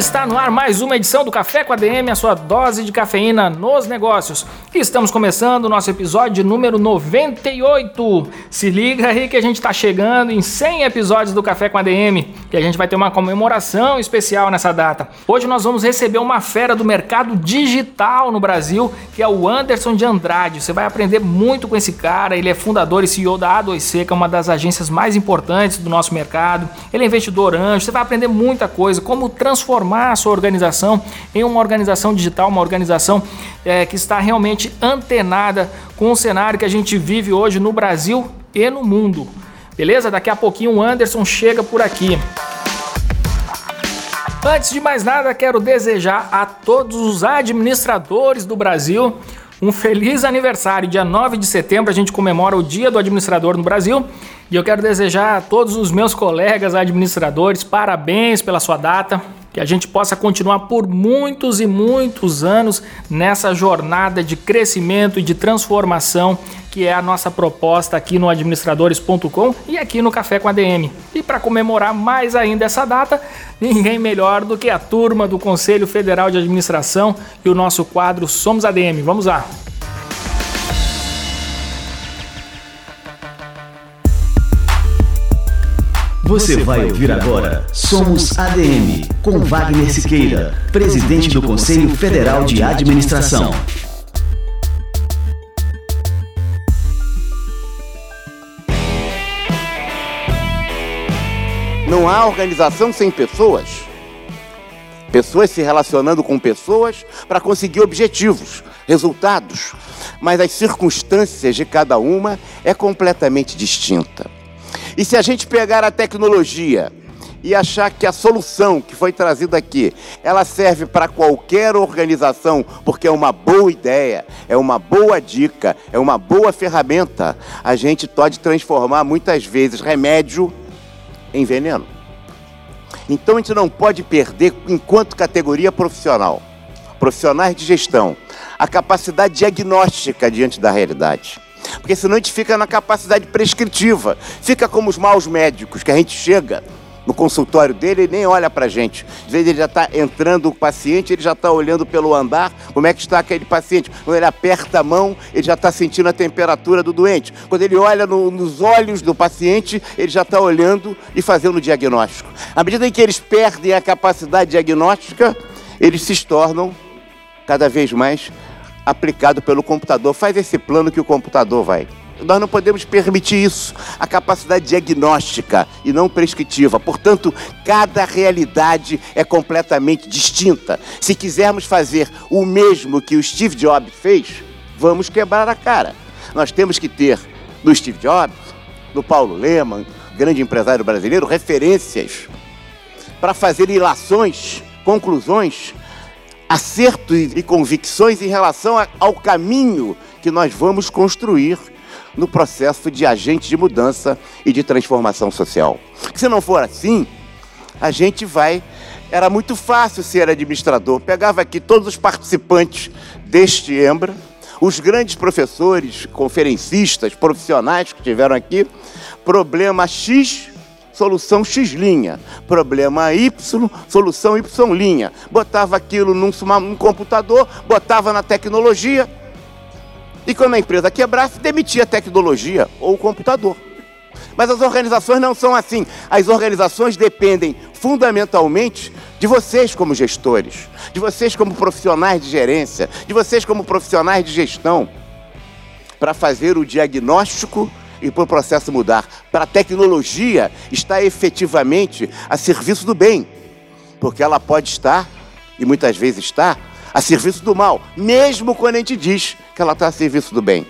está no ar mais uma edição do Café com a DM, a sua dose de cafeína nos negócios. Estamos começando o nosso episódio número 98. Se liga aí que a gente está chegando em 100 episódios do Café com a DM e a gente vai ter uma comemoração especial nessa data. Hoje nós vamos receber uma fera do mercado digital no Brasil, que é o Anderson de Andrade. Você vai aprender muito com esse cara. Ele é fundador e CEO da A2C, que é uma das agências mais importantes do nosso mercado. Ele é investidor anjo. Você vai aprender muita coisa, como transformar transformar a sua organização em uma organização digital, uma organização é, que está realmente antenada com o cenário que a gente vive hoje no Brasil e no mundo. Beleza? Daqui a pouquinho o Anderson chega por aqui. Antes de mais nada, quero desejar a todos os administradores do Brasil um feliz aniversário. Dia 9 de setembro a gente comemora o Dia do Administrador no Brasil e eu quero desejar a todos os meus colegas administradores parabéns pela sua data que a gente possa continuar por muitos e muitos anos nessa jornada de crescimento e de transformação que é a nossa proposta aqui no administradores.com e aqui no Café com a DM. E para comemorar mais ainda essa data, ninguém melhor do que a turma do Conselho Federal de Administração e o nosso quadro Somos ADM. Vamos lá. Você vai ouvir agora Somos ADM, com Wagner Siqueira, presidente do Conselho Federal de Administração. Não há organização sem pessoas. Pessoas se relacionando com pessoas para conseguir objetivos, resultados. Mas as circunstâncias de cada uma é completamente distinta. E se a gente pegar a tecnologia e achar que a solução que foi trazida aqui, ela serve para qualquer organização, porque é uma boa ideia, é uma boa dica, é uma boa ferramenta, a gente pode transformar muitas vezes remédio em veneno. Então a gente não pode perder, enquanto categoria profissional, profissionais de gestão, a capacidade diagnóstica diante da realidade. Porque senão a gente fica na capacidade prescritiva. Fica como os maus médicos, que a gente chega no consultório dele e nem olha para a gente. Às vezes ele já está entrando o paciente, ele já está olhando pelo andar como é que está aquele paciente. Quando ele aperta a mão, ele já está sentindo a temperatura do doente. Quando ele olha no, nos olhos do paciente, ele já está olhando e fazendo o diagnóstico. À medida em que eles perdem a capacidade diagnóstica, eles se tornam cada vez mais aplicado pelo computador. Faz esse plano que o computador vai. Nós não podemos permitir isso, a capacidade diagnóstica e não prescritiva. Portanto, cada realidade é completamente distinta. Se quisermos fazer o mesmo que o Steve Jobs fez, vamos quebrar a cara. Nós temos que ter no Steve Jobs, no Paulo Lehmann, grande empresário brasileiro, referências para fazer ilações, conclusões acertos e convicções em relação ao caminho que nós vamos construir no processo de agente de mudança e de transformação social. Se não for assim, a gente vai. Era muito fácil ser administrador. Pegava aqui todos os participantes deste Embra, os grandes professores, conferencistas, profissionais que tiveram aqui, problema X solução X linha. Problema Y, solução Y linha. Botava aquilo num, num computador, botava na tecnologia. E quando a empresa quebrasse, demitia a tecnologia ou o computador. Mas as organizações não são assim. As organizações dependem fundamentalmente de vocês como gestores, de vocês como profissionais de gerência, de vocês como profissionais de gestão, para fazer o diagnóstico e para o processo mudar, para a tecnologia estar efetivamente a serviço do bem, porque ela pode estar, e muitas vezes está, a serviço do mal, mesmo quando a gente diz que ela está a serviço do bem.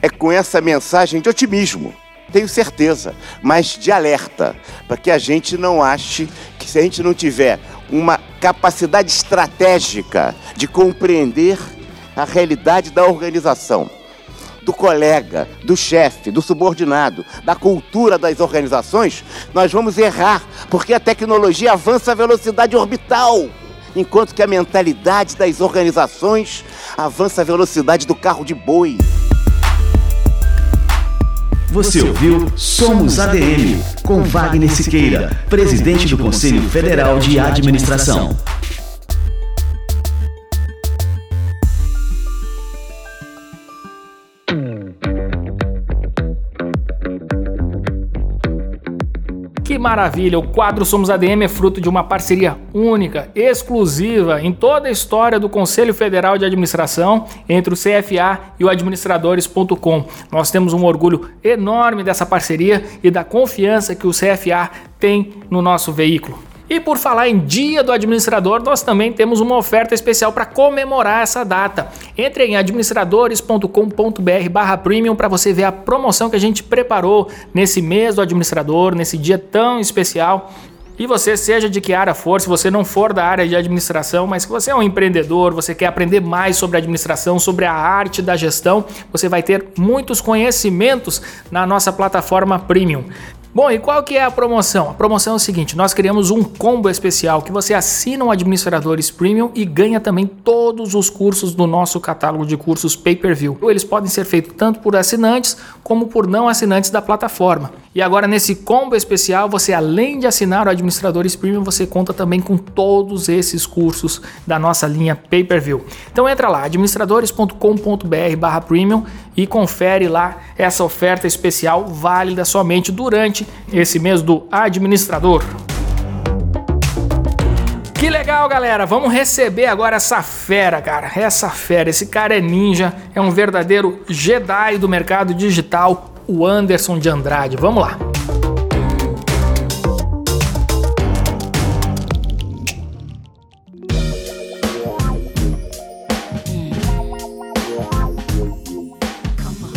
É com essa mensagem de otimismo tenho certeza, mas de alerta, para que a gente não ache que se a gente não tiver uma capacidade estratégica de compreender a realidade da organização, do colega, do chefe, do subordinado, da cultura das organizações, nós vamos errar, porque a tecnologia avança a velocidade orbital, enquanto que a mentalidade das organizações avança a velocidade do carro de boi. Você ouviu Somos ADM, com Wagner Siqueira, presidente do Conselho Federal de Administração. Maravilha! O quadro Somos ADM é fruto de uma parceria única, exclusiva em toda a história do Conselho Federal de Administração entre o CFA e o administradores.com. Nós temos um orgulho enorme dessa parceria e da confiança que o CFA tem no nosso veículo. E por falar em Dia do Administrador, nós também temos uma oferta especial para comemorar essa data. Entre em administradores.com.br/premium para você ver a promoção que a gente preparou nesse mês do administrador, nesse dia tão especial. E você, seja de que área for, se você não for da área de administração, mas que você é um empreendedor, você quer aprender mais sobre administração, sobre a arte da gestão, você vai ter muitos conhecimentos na nossa plataforma Premium. Bom, e qual que é a promoção? A promoção é o seguinte, nós criamos um combo especial que você assina o Administradores Premium e ganha também todos os cursos do nosso catálogo de cursos pay-per-view. Eles podem ser feitos tanto por assinantes como por não assinantes da plataforma. E agora nesse combo especial, você além de assinar o Administradores Premium, você conta também com todos esses cursos da nossa linha pay-per-view. Então entra lá, administradores.com.br/premium e confere lá essa oferta especial válida somente durante esse mês do administrador. Que legal, galera! Vamos receber agora essa fera, cara. Essa fera, esse cara é ninja, é um verdadeiro Jedi do mercado digital, o Anderson de Andrade. Vamos lá.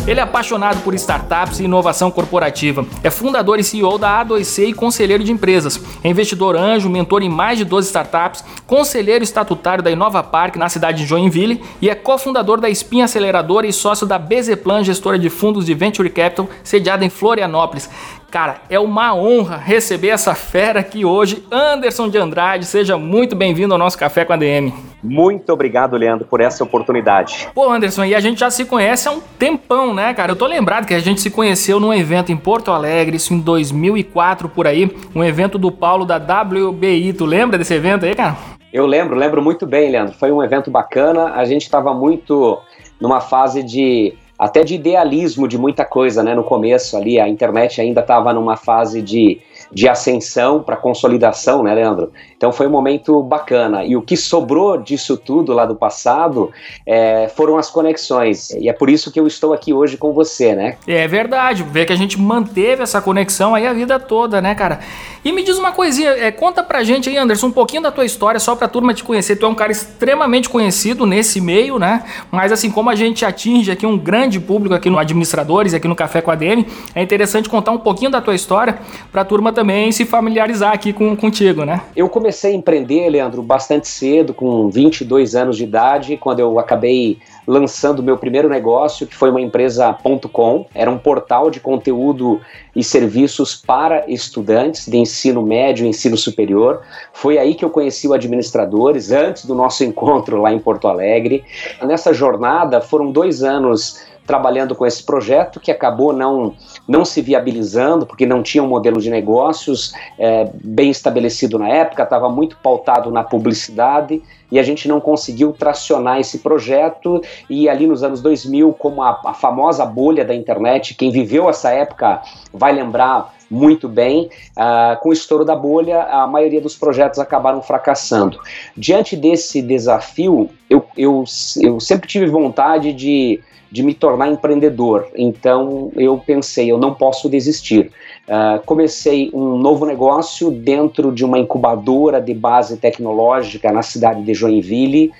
Ele é apaixonado por startups e inovação corporativa. É fundador e CEO da A2C e conselheiro de empresas. É investidor anjo, mentor em mais de 12 startups, conselheiro estatutário da Inova Park na cidade de Joinville e é cofundador da Espinha Aceleradora e sócio da Bezeplan, gestora de fundos de Venture Capital, sediada em Florianópolis. Cara, é uma honra receber essa fera aqui hoje, Anderson de Andrade. Seja muito bem-vindo ao nosso Café com a DM. Muito obrigado, Leandro, por essa oportunidade. Pô, Anderson, e a gente já se conhece há um tempão, né, cara? Eu tô lembrado que a gente se conheceu num evento em Porto Alegre, isso em 2004 por aí, um evento do Paulo da WBI. Tu lembra desse evento aí, cara? Eu lembro, lembro muito bem, Leandro. Foi um evento bacana. A gente estava muito numa fase de até de idealismo de muita coisa, né? No começo ali, a internet ainda estava numa fase de, de ascensão para consolidação, né, Leandro? Então foi um momento bacana. E o que sobrou disso tudo lá do passado é, foram as conexões. E é por isso que eu estou aqui hoje com você, né? É verdade. Ver que a gente manteve essa conexão aí a vida toda, né, cara? E me diz uma coisinha, é, conta pra gente aí, Anderson, um pouquinho da tua história, só pra turma te conhecer. Tu é um cara extremamente conhecido nesse meio, né? Mas assim, como a gente atinge aqui um grande público aqui no Administradores, aqui no Café com a DM, é interessante contar um pouquinho da tua história pra turma também se familiarizar aqui com, contigo, né? Eu comecei a empreender, Leandro, bastante cedo, com 22 anos de idade, quando eu acabei lançando meu primeiro negócio, que foi uma empresa .com. Era um portal de conteúdo e serviços para estudantes de ensino médio e ensino superior. Foi aí que eu conheci o Administradores, antes do nosso encontro lá em Porto Alegre. Nessa jornada foram dois anos trabalhando com esse projeto que acabou não, não se viabilizando, porque não tinha um modelo de negócios é, bem estabelecido na época, estava muito pautado na publicidade e a gente não conseguiu tracionar esse projeto. E ali nos anos 2000, como a, a famosa bolha da internet, quem viveu essa época vai lembrar muito bem. Uh, com o estouro da bolha, a maioria dos projetos acabaram fracassando. Diante desse desafio, eu, eu, eu sempre tive vontade de de me tornar empreendedor. Então eu pensei, eu não posso desistir. Uh, comecei um novo negócio dentro de uma incubadora de base tecnológica na cidade de Joinville.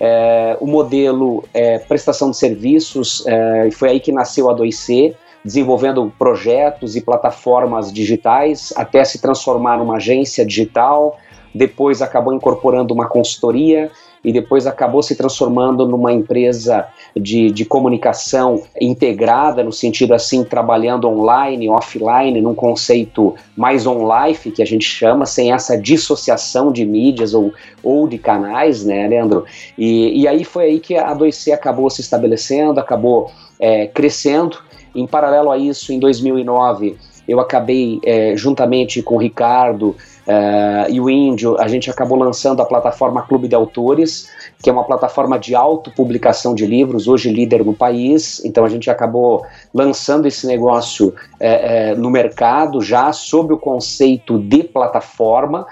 Uh, o modelo é prestação de serviços, uh, foi aí que nasceu a 2C desenvolvendo projetos e plataformas digitais até se transformar numa agência digital, depois acabou incorporando uma consultoria e depois acabou se transformando numa empresa de, de comunicação integrada, no sentido assim, trabalhando online, offline, num conceito mais on-life, que a gente chama, sem essa dissociação de mídias ou, ou de canais, né, Leandro? E, e aí foi aí que a 2C acabou se estabelecendo, acabou é, crescendo. Em paralelo a isso, em 2009, eu acabei, é, juntamente com o Ricardo, Uh, e o Índio, a gente acabou lançando a plataforma Clube de Autores, que é uma plataforma de autopublicação de livros, hoje líder no país. Então a gente acabou lançando esse negócio é, é, no mercado já sob o conceito de plataforma.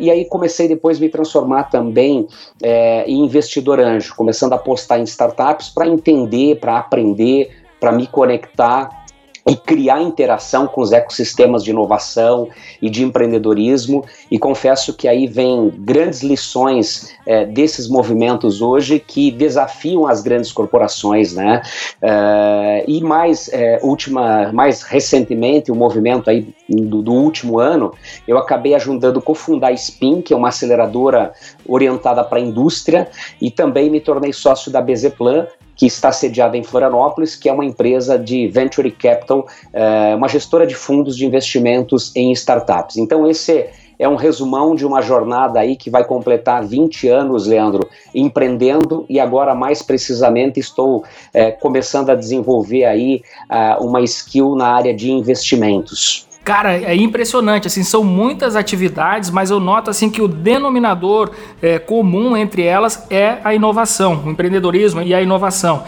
E aí comecei depois a me transformar também em investidor anjo, começando a apostar em startups para entender, para aprender, para me conectar e criar interação com os ecossistemas de inovação e de empreendedorismo. E confesso que aí vem grandes lições é, desses movimentos hoje que desafiam as grandes corporações, né? É, e mais é, última, mais recentemente, o movimento aí do, do, último ano, eu acabei ajudando a cofundar a Spin, que é uma aceleradora orientada para a indústria, e também me tornei sócio da Bezeplan, que está sediada em Florianópolis, que é uma empresa de venture capital, é, uma gestora de fundos de investimentos em startups. Então, esse é um resumão de uma jornada aí que vai completar 20 anos, Leandro, empreendendo e agora mais precisamente estou é, começando a desenvolver aí uh, uma skill na área de investimentos. Cara, é impressionante, assim, são muitas atividades, mas eu noto assim que o denominador é, comum entre elas é a inovação, o empreendedorismo e a inovação.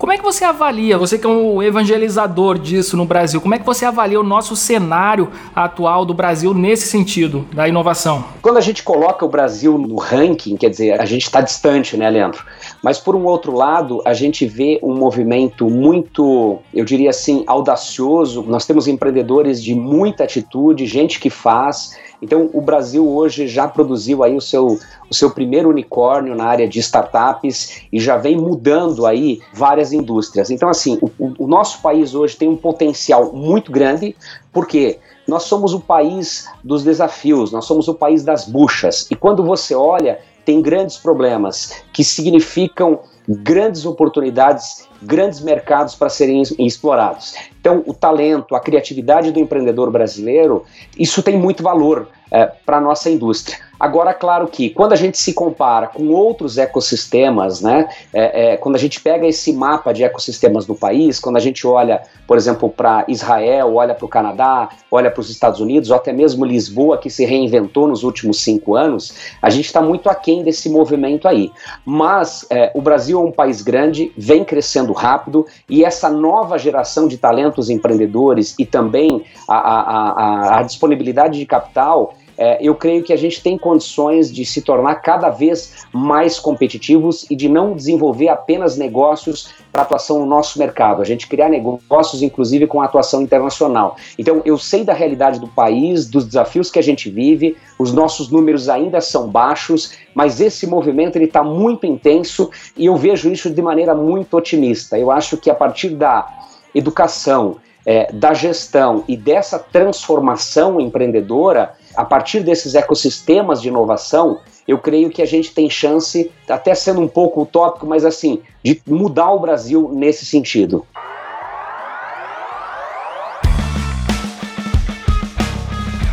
Como é que você avalia, você que é um evangelizador disso no Brasil, como é que você avalia o nosso cenário atual do Brasil nesse sentido, da inovação? Quando a gente coloca o Brasil no ranking, quer dizer, a gente está distante, né, Leandro? Mas por um outro lado, a gente vê um movimento muito, eu diria assim, audacioso. Nós temos empreendedores de muita atitude, gente que faz. Então, o Brasil hoje já produziu aí o seu, o seu primeiro unicórnio na área de startups e já vem mudando aí várias indústrias. Então, assim, o, o nosso país hoje tem um potencial muito grande, porque nós somos o país dos desafios, nós somos o país das buchas. E quando você olha, tem grandes problemas que significam grandes oportunidades, grandes mercados para serem explorados. Então, o talento, a criatividade do empreendedor brasileiro, isso tem muito valor é, para a nossa indústria. Agora, claro que quando a gente se compara com outros ecossistemas, né, é, é, quando a gente pega esse mapa de ecossistemas do país, quando a gente olha, por exemplo, para Israel, olha para o Canadá, olha para os Estados Unidos, ou até mesmo Lisboa, que se reinventou nos últimos cinco anos, a gente está muito aquém desse movimento aí. Mas é, o Brasil é um país grande, vem crescendo rápido, e essa nova geração de talentos empreendedores e também a, a, a, a disponibilidade de capital é, eu creio que a gente tem condições de se tornar cada vez mais competitivos e de não desenvolver apenas negócios para atuação no nosso mercado, a gente criar negócios, inclusive, com atuação internacional. Então, eu sei da realidade do país, dos desafios que a gente vive, os nossos números ainda são baixos, mas esse movimento ele está muito intenso e eu vejo isso de maneira muito otimista. Eu acho que a partir da educação, é, da gestão e dessa transformação empreendedora, a partir desses ecossistemas de inovação, eu creio que a gente tem chance, até sendo um pouco utópico, mas assim, de mudar o Brasil nesse sentido.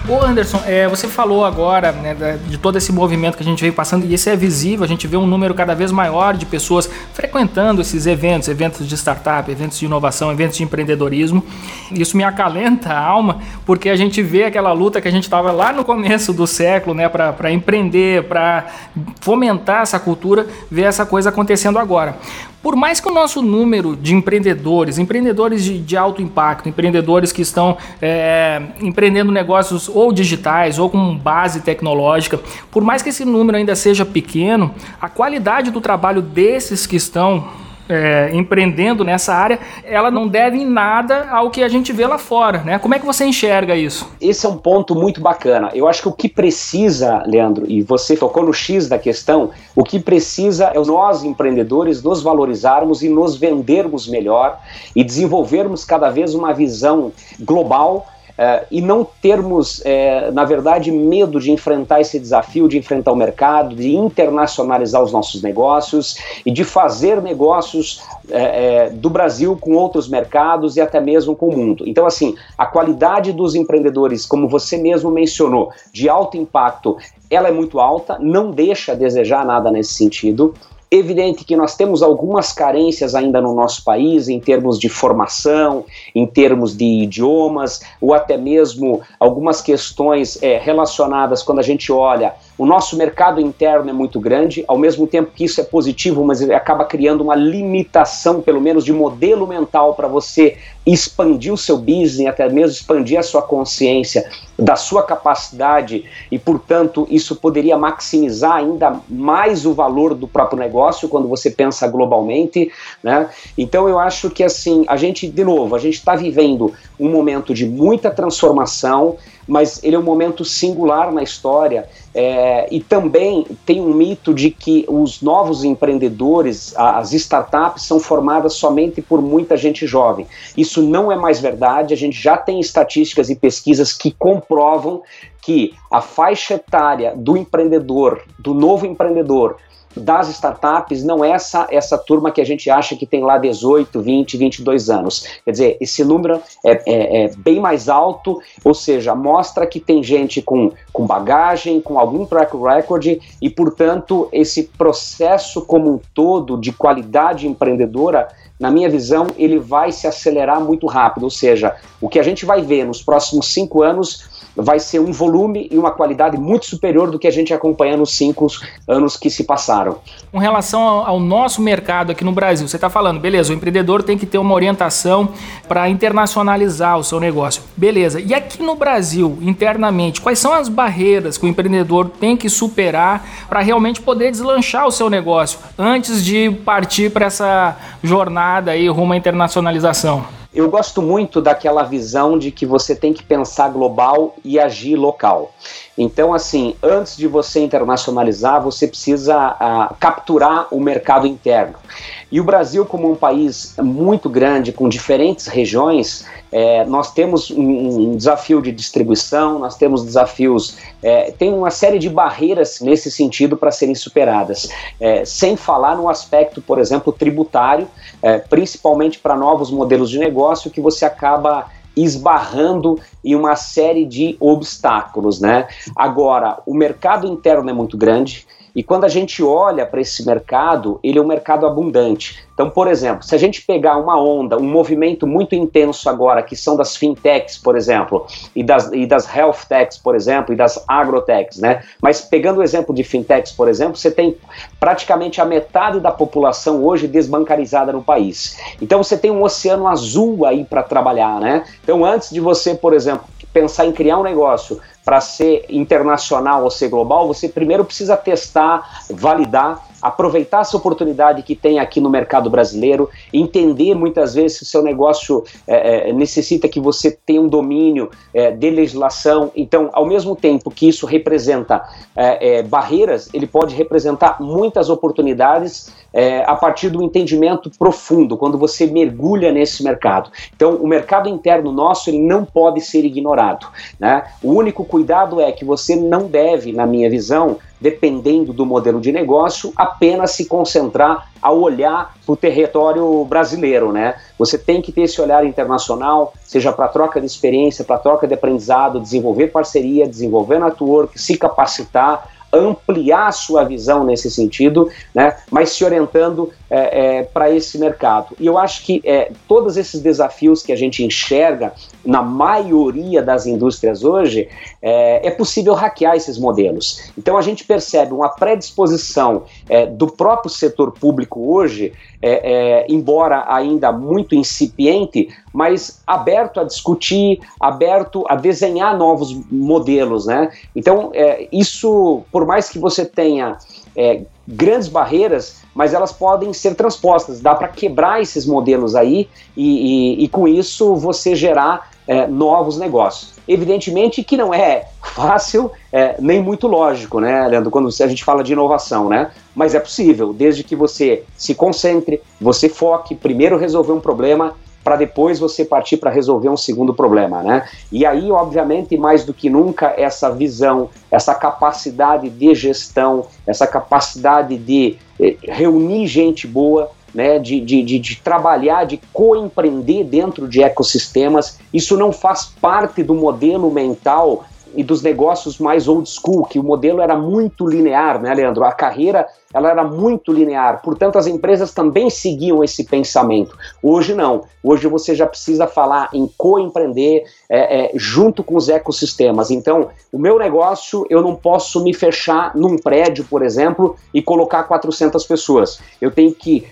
Ô Anderson, é, você falou agora né, de todo esse movimento que a gente veio passando e isso é visível, a gente vê um número cada vez maior de pessoas frequentando esses eventos, eventos de startup, eventos de inovação, eventos de empreendedorismo. Isso me acalenta a alma, porque a gente vê aquela luta que a gente estava lá no começo do século, né, para empreender, para fomentar essa cultura, ver essa coisa acontecendo agora. Por mais que o nosso número de empreendedores, empreendedores de, de alto impacto, empreendedores que estão é, empreendendo negócios ou digitais ou com base tecnológica, por mais que esse número ainda seja pequeno, a qualidade do trabalho desses que estão é, empreendendo nessa área, ela não deve em nada ao que a gente vê lá fora, né? Como é que você enxerga isso? Esse é um ponto muito bacana. Eu acho que o que precisa, Leandro, e você tocou no X da questão, o que precisa é nós, empreendedores, nos valorizarmos e nos vendermos melhor e desenvolvermos cada vez uma visão global Uh, e não termos, uh, na verdade, medo de enfrentar esse desafio, de enfrentar o mercado, de internacionalizar os nossos negócios e de fazer negócios uh, do Brasil com outros mercados e até mesmo com o mundo. Então, assim, a qualidade dos empreendedores, como você mesmo mencionou, de alto impacto, ela é muito alta, não deixa a desejar nada nesse sentido. Evidente que nós temos algumas carências ainda no nosso país em termos de formação, em termos de idiomas, ou até mesmo algumas questões é, relacionadas quando a gente olha. O nosso mercado interno é muito grande, ao mesmo tempo que isso é positivo, mas ele acaba criando uma limitação, pelo menos de modelo mental, para você expandir o seu business, até mesmo expandir a sua consciência da sua capacidade e, portanto, isso poderia maximizar ainda mais o valor do próprio negócio quando você pensa globalmente, né? Então eu acho que assim, a gente, de novo, a gente está vivendo um momento de muita transformação, mas ele é um momento singular na história é, e também tem um mito de que os novos empreendedores, as startups, são formadas somente por muita gente jovem. Isso não é mais verdade, a gente já tem estatísticas e pesquisas que comprovam que a faixa etária do empreendedor, do novo empreendedor, das startups não é essa, essa turma que a gente acha que tem lá 18, 20, 22 anos. Quer dizer, esse número é, é, é bem mais alto, ou seja, mostra que tem gente com, com bagagem, com algum track record e, portanto, esse processo como um todo de qualidade empreendedora na minha visão, ele vai se acelerar muito rápido. Ou seja, o que a gente vai ver nos próximos cinco anos vai ser um volume e uma qualidade muito superior do que a gente acompanha nos cinco anos que se passaram. Com relação ao nosso mercado aqui no Brasil, você está falando, beleza, o empreendedor tem que ter uma orientação para internacionalizar o seu negócio. Beleza. E aqui no Brasil, internamente, quais são as barreiras que o empreendedor tem que superar para realmente poder deslanchar o seu negócio antes de partir para essa jornada aí rumo à internacionalização? Eu gosto muito daquela visão de que você tem que pensar global e agir local. Então, assim, antes de você internacionalizar, você precisa uh, capturar o mercado interno. E o Brasil, como um país muito grande, com diferentes regiões, é, nós temos um, um, desafio de distribuição, nós temos desafios, é, tem uma série de barreiras nesse sentido para serem superadas. É, sem falar no aspecto, por exemplo, tributário, é, principalmente para novos modelos de negócio, que você acaba esbarrando em uma série de obstáculos, né? Agora, o mercado interno é muito grande, e quando a gente olha para esse mercado, ele é um mercado abundante. Então, por exemplo, se a gente pegar uma onda, um movimento muito intenso agora, que são das fintechs, por exemplo, e das, e das health techs, por exemplo, e das agrotechs, né? Mas pegando o exemplo de fintechs, por exemplo, você tem praticamente a metade da população hoje desbancarizada no país. Então, você tem um oceano azul aí para trabalhar, né? Então, antes de você, por exemplo, pensar em criar um negócio para ser internacional ou ser global, você primeiro precisa testar, validar aproveitar essa oportunidade que tem aqui no mercado brasileiro, entender muitas vezes que o seu negócio é, é, necessita que você tenha um domínio é, de legislação. Então, ao mesmo tempo que isso representa é, é, barreiras, ele pode representar muitas oportunidades é, a partir do entendimento profundo, quando você mergulha nesse mercado. Então, o mercado interno nosso ele não pode ser ignorado. Né? O único cuidado é que você não deve, na minha visão, dependendo do modelo de negócio, apenas se concentrar a olhar para o território brasileiro, né? Você tem que ter esse olhar internacional, seja para troca de experiência, para troca de aprendizado, desenvolver parceria, desenvolver network, se capacitar, ampliar sua visão nesse sentido, né, mas se orientando é, é, para esse mercado. E eu acho que é, todos esses desafios que a gente enxerga na maioria das indústrias hoje, é, é possível hackear esses modelos. Então a gente percebe uma predisposição é, do próprio setor público hoje, é, embora ainda muito incipiente, mas aberto a discutir, aberto a desenhar novos modelos, né? Então isso, por mais que você tenha é, grandes barreiras, mas elas podem ser transpostas. Dá para quebrar esses modelos aí e, e, e com isso você gerar é, novos negócios. Evidentemente que não é fácil é, nem muito lógico, né, Leandro, quando a gente fala de inovação, né? Mas é possível, desde que você se concentre, você foque, primeiro resolver um problema para depois você partir para resolver um segundo problema, né? E aí, obviamente, mais do que nunca, essa visão, essa capacidade de gestão, essa capacidade de eh, reunir gente boa, né, de, de, de, de, trabalhar, de co-empreender dentro de ecossistemas. Isso não faz parte do modelo mental e dos negócios mais old school, que o modelo era muito linear, né, Leandro? A carreira ela era muito linear, portanto as empresas também seguiam esse pensamento. Hoje não, hoje você já precisa falar em co-empreender é, é, junto com os ecossistemas. Então, o meu negócio eu não posso me fechar num prédio, por exemplo, e colocar 400 pessoas. Eu tenho que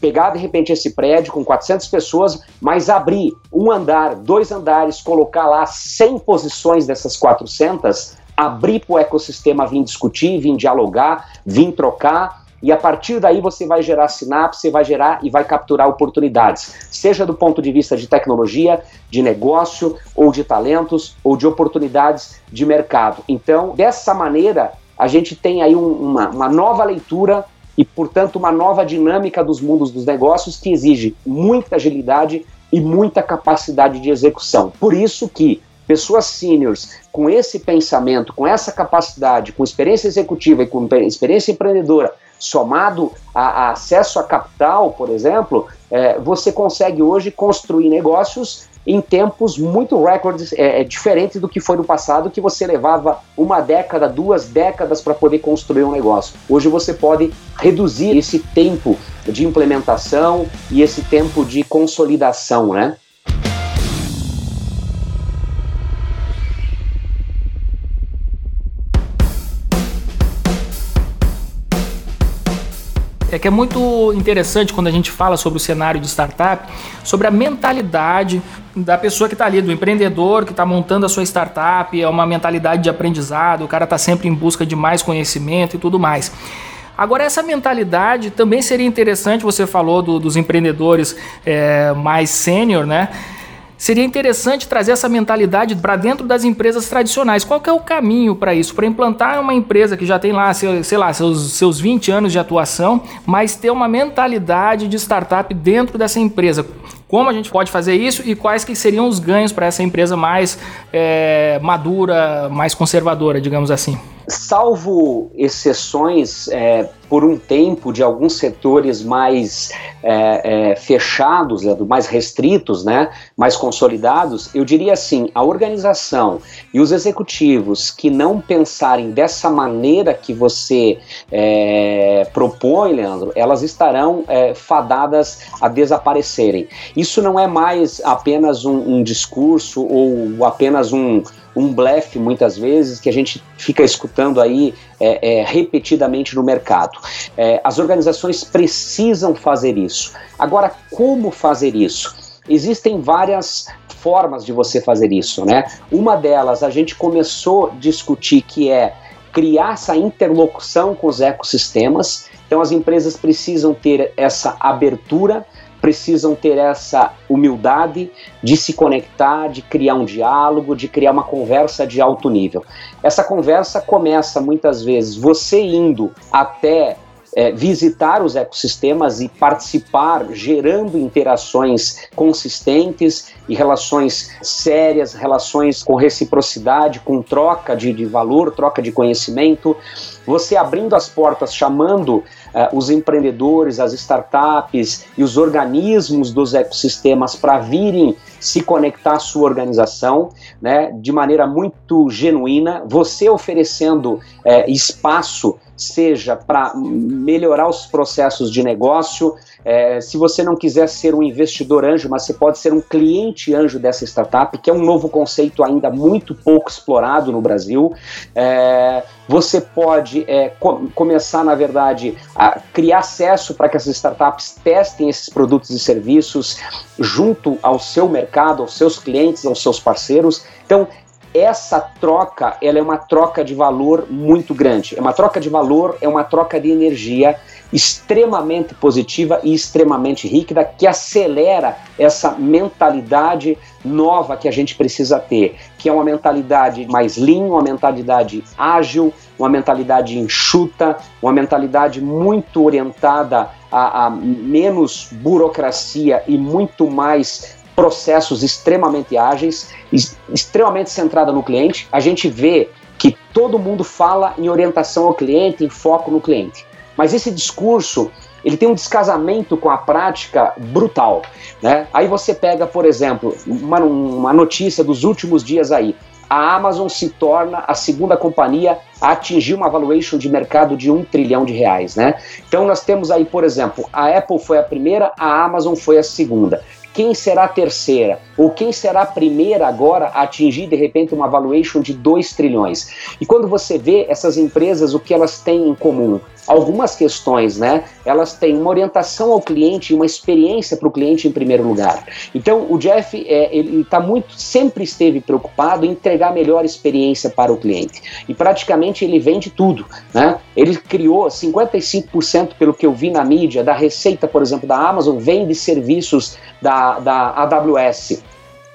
pegar de repente esse prédio com 400 pessoas, mas abrir um andar, dois andares, colocar lá 100 posições dessas 400, abrir para o ecossistema vir discutir, vir dialogar, vir trocar. E a partir daí você vai gerar sinapse, vai gerar e vai capturar oportunidades, seja do ponto de vista de tecnologia, de negócio, ou de talentos, ou de oportunidades de mercado. Então, dessa maneira, a gente tem aí um, uma, uma nova leitura e, portanto, uma nova dinâmica dos mundos dos negócios que exige muita agilidade e muita capacidade de execução. Por isso que pessoas seniors com esse pensamento, com essa capacidade, com experiência executiva e com experiência empreendedora, somado a, a acesso a capital, por exemplo, é, você consegue hoje construir negócios em tempos muito recordes, é, é, diferente do que foi no passado, que você levava uma década, duas décadas para poder construir um negócio. Hoje você pode reduzir esse tempo de implementação e esse tempo de consolidação, né? É que é muito interessante quando a gente fala sobre o cenário de startup, sobre a mentalidade da pessoa que está ali, do empreendedor que está montando a sua startup, é uma mentalidade de aprendizado, o cara está sempre em busca de mais conhecimento e tudo mais. Agora, essa mentalidade também seria interessante, você falou do, dos empreendedores é, mais sênior, né? Seria interessante trazer essa mentalidade para dentro das empresas tradicionais. Qual é o caminho para isso? Para implantar uma empresa que já tem lá, sei lá, seus, seus 20 anos de atuação, mas ter uma mentalidade de startup dentro dessa empresa. Como a gente pode fazer isso e quais que seriam os ganhos para essa empresa mais é, madura, mais conservadora, digamos assim? Salvo exceções é, por um tempo de alguns setores mais é, é, fechados, né, mais restritos, né, mais consolidados, eu diria assim: a organização e os executivos que não pensarem dessa maneira que você é, propõe, Leandro, elas estarão é, fadadas a desaparecerem. Isso não é mais apenas um, um discurso ou apenas um um blefe muitas vezes que a gente fica escutando aí é, é, repetidamente no mercado. É, as organizações precisam fazer isso. Agora, como fazer isso? Existem várias formas de você fazer isso, né? Uma delas a gente começou a discutir que é criar essa interlocução com os ecossistemas. Então as empresas precisam ter essa abertura precisam ter essa humildade de se conectar, de criar um diálogo, de criar uma conversa de alto nível. Essa conversa começa muitas vezes você indo até é, visitar os ecossistemas e participar, gerando interações consistentes e relações sérias, relações com reciprocidade, com troca de, de valor, troca de conhecimento. Você abrindo as portas, chamando uh, os empreendedores, as startups e os organismos dos ecossistemas para virem se conectar à sua organização, né, de maneira muito genuína, você oferecendo é, espaço seja para melhorar os processos de negócio. É, se você não quiser ser um investidor anjo, mas você pode ser um cliente anjo dessa startup, que é um novo conceito ainda muito pouco explorado no Brasil. É, você pode é, co começar, na verdade, a criar acesso para que essas startups testem esses produtos e serviços junto ao seu mercado, aos seus clientes, aos seus parceiros. Então, essa troca ela é uma troca de valor muito grande. É uma troca de valor, é uma troca de energia extremamente positiva e extremamente rígida que acelera essa mentalidade nova que a gente precisa ter, que é uma mentalidade mais lean, uma mentalidade ágil, uma mentalidade enxuta, uma mentalidade muito orientada a, a menos burocracia e muito mais processos extremamente ágeis, extremamente centrada no cliente. A gente vê que todo mundo fala em orientação ao cliente, em foco no cliente. Mas esse discurso ele tem um descasamento com a prática brutal. Né? Aí você pega, por exemplo, uma, uma notícia dos últimos dias aí. A Amazon se torna a segunda companhia a atingir uma valuation de mercado de um trilhão de reais, né? Então nós temos aí, por exemplo, a Apple foi a primeira, a Amazon foi a segunda quem será a terceira? Ou quem será a primeira agora a atingir de repente uma valuation de 2 trilhões? E quando você vê essas empresas, o que elas têm em comum? Algumas questões, né? Elas têm uma orientação ao cliente e uma experiência para o cliente em primeiro lugar. Então, o Jeff, é, ele está muito, sempre esteve preocupado em entregar a melhor experiência para o cliente. E praticamente ele vende tudo, né? Ele criou 55%, pelo que eu vi na mídia, da receita, por exemplo, da Amazon, vem de serviços da, da AWS,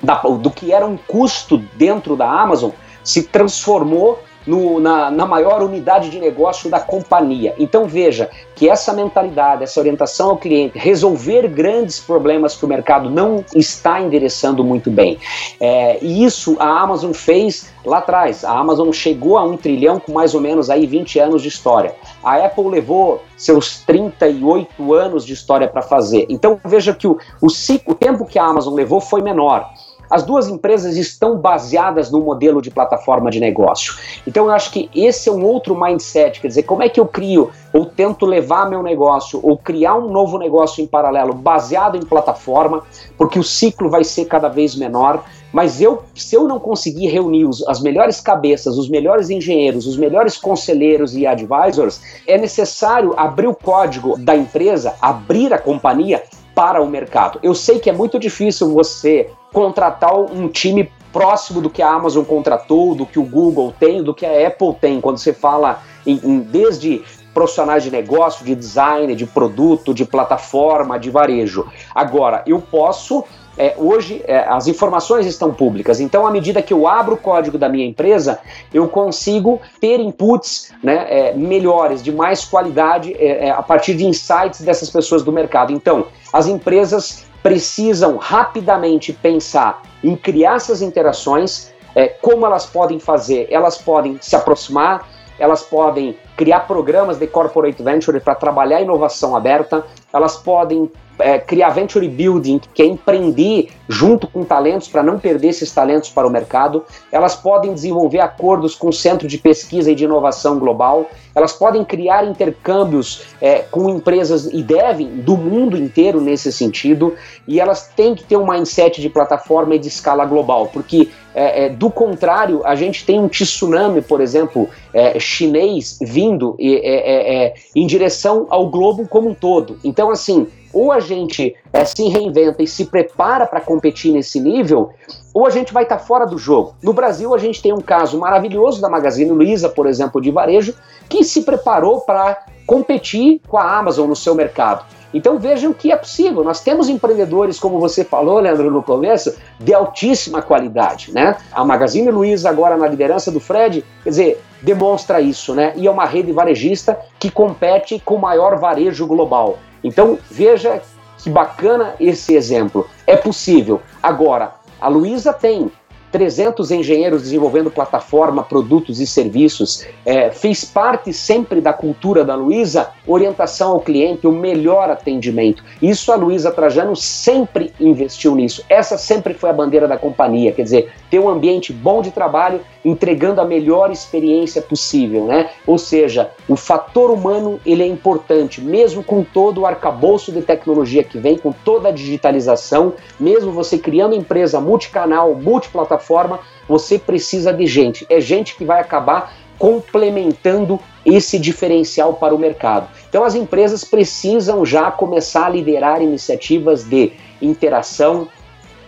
da, do que era um custo dentro da Amazon, se transformou no, na, na, maior unidade de negócio da companhia. Então veja que essa mentalidade, essa orientação ao cliente, resolver grandes problemas que o mercado não está endereçando muito bem. É, e isso a Amazon fez lá atrás. A Amazon chegou a um trilhão com mais ou menos aí 20 anos de história. A Apple levou seus 38 anos de história para fazer. Então veja que o, o, ciclo, o tempo que a Amazon levou foi menor. As duas empresas estão baseadas no modelo de plataforma de negócio. Então eu acho que esse é um outro mindset, quer dizer, como é que eu crio ou tento levar meu negócio ou criar um novo negócio em paralelo baseado em plataforma, porque o ciclo vai ser cada vez menor. Mas eu, se eu não conseguir reunir os, as melhores cabeças, os melhores engenheiros, os melhores conselheiros e advisors, é necessário abrir o código da empresa, abrir a companhia para o mercado. Eu sei que é muito difícil você contratar um time próximo do que a Amazon contratou, do que o Google tem, do que a Apple tem, quando você fala em, em desde profissionais de negócio, de design, de produto, de plataforma, de varejo. Agora, eu posso é, hoje é, as informações estão públicas, então à medida que eu abro o código da minha empresa, eu consigo ter inputs né, é, melhores, de mais qualidade, é, é, a partir de insights dessas pessoas do mercado. Então, as empresas precisam rapidamente pensar em criar essas interações, é, como elas podem fazer? Elas podem se aproximar, elas podem criar programas de corporate venture para trabalhar inovação aberta, elas podem é, criar venture building, que é empreender junto com talentos para não perder esses talentos para o mercado. Elas podem desenvolver acordos com o Centro de Pesquisa e de Inovação Global. Elas podem criar intercâmbios é, com empresas e devem do mundo inteiro nesse sentido. E elas têm que ter um mindset de plataforma e de escala global, porque é, é do contrário, a gente tem um tsunami, por exemplo, é, chinês vindo é, em direção ao globo como um todo. Então, assim, ou a gente é, se reinventa e se prepara para competir nesse nível, ou a gente vai estar tá fora do jogo. No Brasil, a gente tem um caso maravilhoso da Magazine Luiza, por exemplo, de varejo, que se preparou para competir com a Amazon no seu mercado. Então vejam que é possível. Nós temos empreendedores, como você falou, Leandro, no começo, de altíssima qualidade, né? A Magazine Luiza agora na liderança do Fred, quer dizer, demonstra isso, né? E é uma rede varejista que compete com o maior varejo global. Então veja que bacana esse exemplo. É possível. Agora, a Luísa tem 300 engenheiros desenvolvendo plataforma, produtos e serviços. É, fez parte sempre da cultura da Luísa orientação ao cliente, o melhor atendimento. Isso a Luísa Trajano sempre investiu nisso. Essa sempre foi a bandeira da companhia, quer dizer, ter um ambiente bom de trabalho, entregando a melhor experiência possível, né? Ou seja, o fator humano ele é importante, mesmo com todo o arcabouço de tecnologia que vem, com toda a digitalização, mesmo você criando empresa multicanal, multiplataforma plataforma, você precisa de gente. É gente que vai acabar complementando esse diferencial para o mercado. Então as empresas precisam já começar a liderar iniciativas de interação,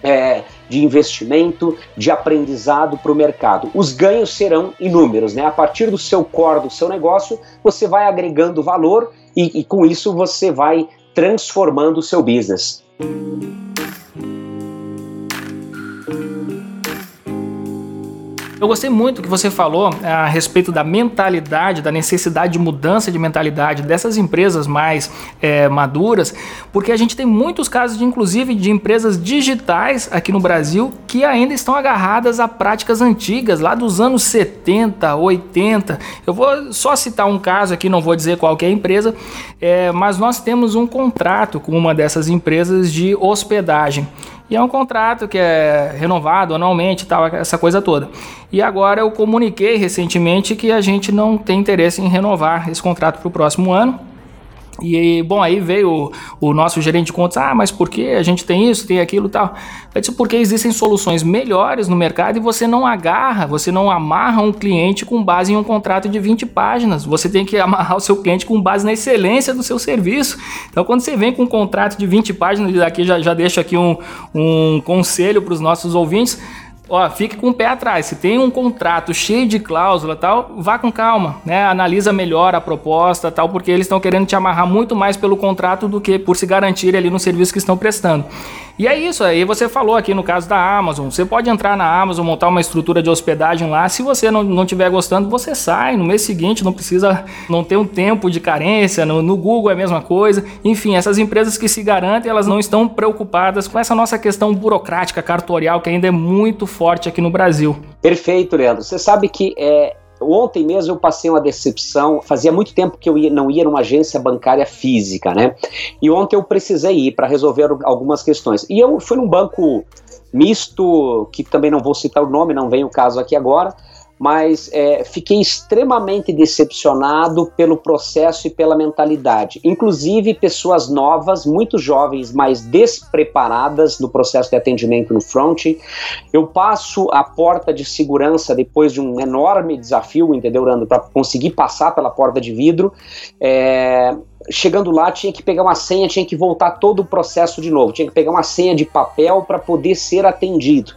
é, de investimento, de aprendizado para o mercado. Os ganhos serão inúmeros, né? A partir do seu core, do seu negócio, você vai agregando valor e, e com isso você vai transformando o seu business. Eu gostei muito que você falou é, a respeito da mentalidade, da necessidade de mudança de mentalidade dessas empresas mais é, maduras, porque a gente tem muitos casos, de, inclusive, de empresas digitais aqui no Brasil que ainda estão agarradas a práticas antigas, lá dos anos 70, 80. Eu vou só citar um caso aqui, não vou dizer qual é a empresa, é, mas nós temos um contrato com uma dessas empresas de hospedagem. E é um contrato que é renovado anualmente, tal, essa coisa toda. E agora eu comuniquei recentemente que a gente não tem interesse em renovar esse contrato para o próximo ano. E bom, aí veio o, o, nosso gerente de contas, ah, mas por que a gente tem isso, tem aquilo tal? Eu disse, porque existem soluções melhores no mercado e você não agarra, você não amarra um cliente com base em um contrato de 20 páginas. Você tem que amarrar o seu cliente com base na excelência do seu serviço. Então, quando você vem com um contrato de 20 páginas, aqui já, já deixo aqui um, um conselho para os nossos ouvintes ó, fique com o pé atrás. Se tem um contrato cheio de cláusula tal, vá com calma, né? Analisa melhor a proposta tal, porque eles estão querendo te amarrar muito mais pelo contrato do que por se garantir ali no serviço que estão prestando. E é isso, aí você falou aqui no caso da Amazon. Você pode entrar na Amazon, montar uma estrutura de hospedagem lá. Se você não, não estiver gostando, você sai. No mês seguinte não precisa, não ter um tempo de carência. No, no Google é a mesma coisa. Enfim, essas empresas que se garantem, elas não estão preocupadas com essa nossa questão burocrática, cartorial, que ainda é muito forte aqui no Brasil. Perfeito, Leandro. Você sabe que é, Ontem mesmo eu passei uma decepção. Fazia muito tempo que eu ia, não ia numa agência bancária física, né? E ontem eu precisei ir para resolver algumas questões. E eu fui num banco misto, que também não vou citar o nome, não vem o caso aqui agora, mas é, fiquei extremamente decepcionado pelo processo e pela mentalidade. Inclusive, pessoas novas, muito jovens, mas despreparadas no processo de atendimento no front. Eu passo a porta de segurança depois de um enorme desafio, entendeu, Rando, para conseguir passar pela porta de vidro. É, chegando lá tinha que pegar uma senha, tinha que voltar todo o processo de novo, tinha que pegar uma senha de papel para poder ser atendido.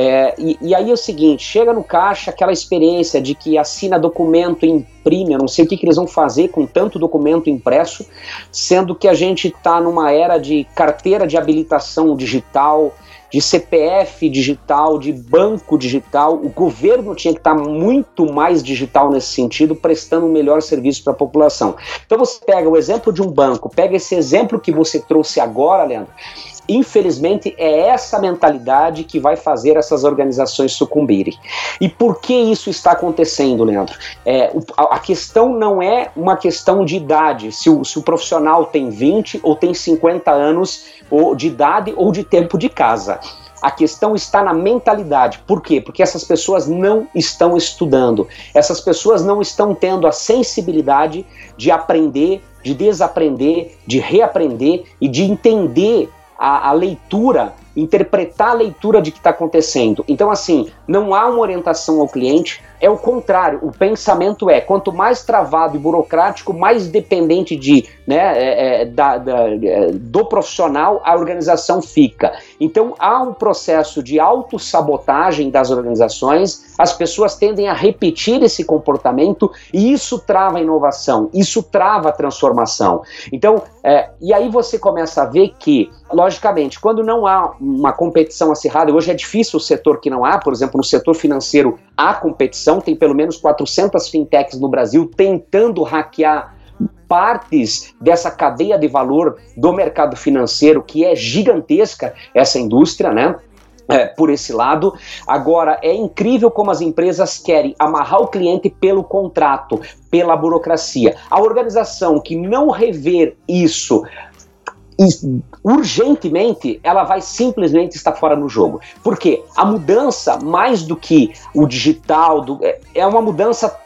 É, e, e, aí é o seguinte, chega no caixa aquela experiência de que assina documento, imprime, eu não sei o que, que eles vão fazer com tanto documento impresso, sendo que a gente está numa era de carteira de habilitação digital, de CPF digital, de banco digital. O governo tinha que estar tá muito mais digital nesse sentido, prestando um melhor serviço para a população. Então você pega o exemplo de um banco, pega esse exemplo que você trouxe agora, Leandro, Infelizmente, é essa mentalidade que vai fazer essas organizações sucumbirem. E por que isso está acontecendo, Leandro? É, a questão não é uma questão de idade, se o, se o profissional tem 20 ou tem 50 anos ou de idade ou de tempo de casa. A questão está na mentalidade. Por quê? Porque essas pessoas não estão estudando. Essas pessoas não estão tendo a sensibilidade de aprender, de desaprender, de reaprender e de entender a, a leitura, interpretar a leitura de que está acontecendo. Então, assim, não há uma orientação ao cliente, é o contrário. O pensamento é quanto mais travado e burocrático, mais dependente de, né, é, é, da, da, é, do profissional a organização fica. Então há um processo de autossabotagem das organizações, as pessoas tendem a repetir esse comportamento e isso trava a inovação, isso trava a transformação. Então, é, e aí você começa a ver que, logicamente, quando não há uma competição acirrada, hoje é difícil o setor que não há, por exemplo, no setor financeiro há competição, tem pelo menos 400 fintechs no Brasil tentando hackear partes dessa cadeia de valor do mercado financeiro, que é gigantesca essa indústria, né? É, por esse lado. Agora, é incrível como as empresas querem amarrar o cliente pelo contrato, pela burocracia. A organização que não rever isso urgentemente, ela vai simplesmente estar fora no jogo. Porque a mudança, mais do que o digital, do, é, é uma mudança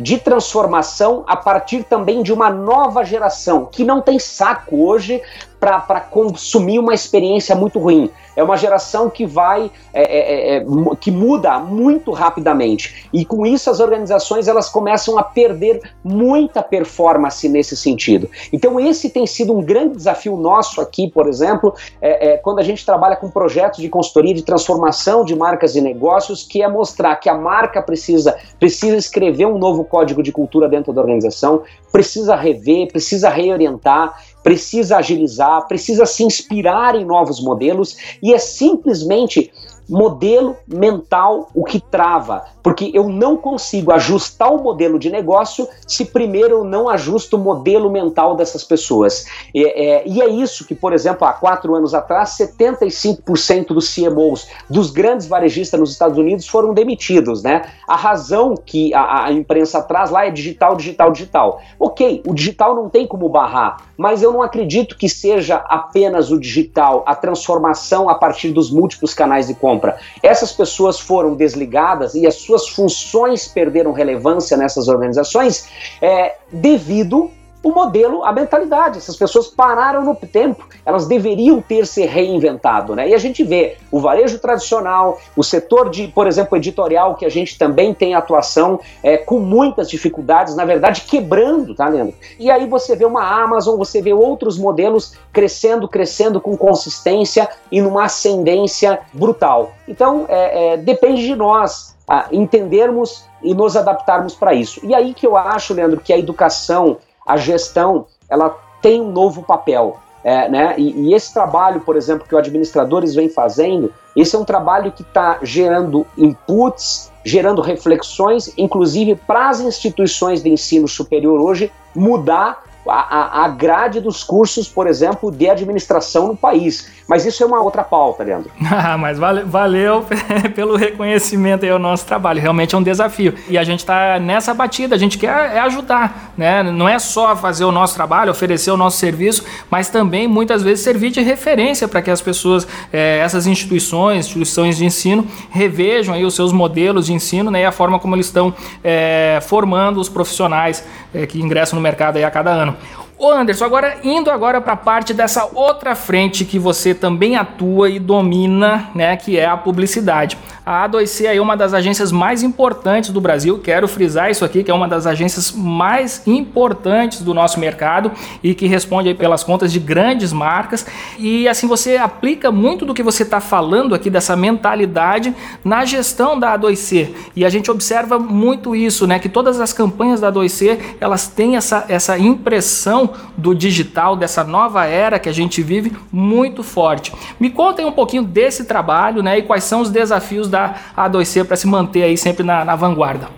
de transformação a partir também de uma nova geração que não tem saco hoje para consumir uma experiência muito ruim. É uma geração que vai, é, é, é, é que muda muito rapidamente. E com isso as organizações elas começam a perder muita performance nesse sentido. Então esse tem sido um grande desafio nosso aqui, por exemplo, é, é, quando a gente trabalha com projetos de consultoria de transformação de marcas e negócios, que é mostrar que a marca precisa, precisa escrever um novo código de cultura dentro da organização, precisa rever, precisa reorientar precisa agilizar, precisa se inspirar em novos modelos e é simplesmente modelo mental o que trava, porque eu não consigo ajustar o modelo de negócio se primeiro eu não ajusto o modelo mental dessas pessoas. E é, e é isso que, por exemplo, há quatro anos atrás, 75% dos CMOs dos grandes varejistas nos Estados Unidos foram demitidos, né? A razão que a, a imprensa traz lá é digital, digital, digital. Ok, o digital não tem como barrar, mas eu não acredito que seja apenas o digital, a transformação a partir dos múltiplos canais de compra. Essas pessoas foram desligadas e as suas funções perderam relevância nessas organizações é, devido o modelo, a mentalidade. Essas pessoas pararam no tempo, elas deveriam ter se reinventado, né? E a gente vê o varejo tradicional, o setor de, por exemplo, editorial, que a gente também tem atuação é, com muitas dificuldades, na verdade, quebrando, tá, Leandro? E aí você vê uma Amazon, você vê outros modelos crescendo, crescendo com consistência e numa ascendência brutal. Então, é, é, depende de nós entendermos e nos adaptarmos para isso. E aí que eu acho, Leandro, que a educação a gestão ela tem um novo papel. É, né? E, e, esse trabalho, por exemplo, que os administradores vêm fazendo, esse é um trabalho que está gerando inputs, gerando reflexões, inclusive para as instituições de ensino superior hoje mudar a, a grade dos cursos, por exemplo, de administração no país. Mas isso é uma outra pauta, Leandro. Ah, mas vale, valeu pelo reconhecimento aí ao nosso trabalho. Realmente é um desafio. E a gente está nessa batida, a gente quer é ajudar, né? Não é só fazer o nosso trabalho, oferecer o nosso serviço, mas também muitas vezes servir de referência para que as pessoas, é, essas instituições, instituições de ensino, revejam aí os seus modelos de ensino né, e a forma como eles estão é, formando os profissionais é, que ingressam no mercado aí a cada ano. Ô Anderson, agora indo agora para a parte dessa outra frente que você também atua e domina, né, que é a publicidade. A A2C é uma das agências mais importantes do Brasil, quero frisar isso aqui, que é uma das agências mais importantes do nosso mercado e que responde pelas contas de grandes marcas. E assim você aplica muito do que você está falando aqui dessa mentalidade na gestão da A2C. E a gente observa muito isso, né, que todas as campanhas da A2C, elas têm essa, essa impressão do digital, dessa nova era que a gente vive muito forte. Me contem um pouquinho desse trabalho, né, e quais são os desafios da da A2C para se manter aí sempre na, na vanguarda?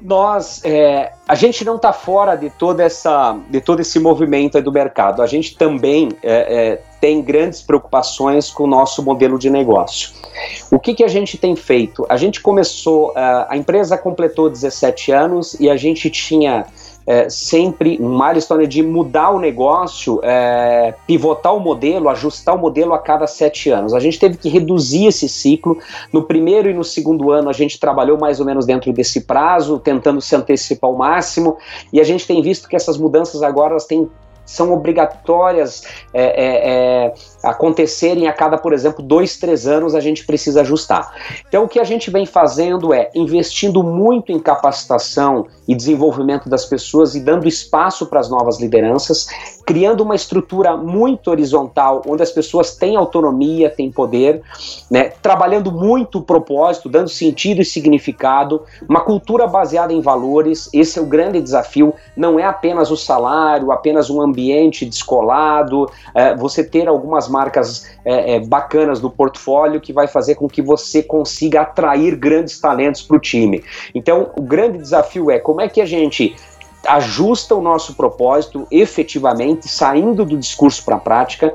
Nós, é, a gente não está fora de toda essa, de todo esse movimento do mercado. A gente também é, é, tem grandes preocupações com o nosso modelo de negócio. O que, que a gente tem feito? A gente começou, é, a empresa completou 17 anos e a gente tinha é, sempre um milestone de mudar o negócio, é, pivotar o modelo, ajustar o modelo a cada sete anos. A gente teve que reduzir esse ciclo. No primeiro e no segundo ano, a gente trabalhou mais ou menos dentro desse prazo, tentando se antecipar ao máximo, e a gente tem visto que essas mudanças agora elas têm são obrigatórias é, é, é, acontecerem a cada, por exemplo, dois, três anos, a gente precisa ajustar. Então, o que a gente vem fazendo é investindo muito em capacitação e desenvolvimento das pessoas e dando espaço para as novas lideranças, criando uma estrutura muito horizontal, onde as pessoas têm autonomia, têm poder, né, trabalhando muito o propósito, dando sentido e significado, uma cultura baseada em valores. Esse é o grande desafio. Não é apenas o salário, apenas um ambiente descolado, é, você ter algumas marcas é, é, bacanas no portfólio que vai fazer com que você consiga atrair grandes talentos para o time. Então, o grande desafio é como é que a gente ajusta o nosso propósito efetivamente, saindo do discurso para a prática,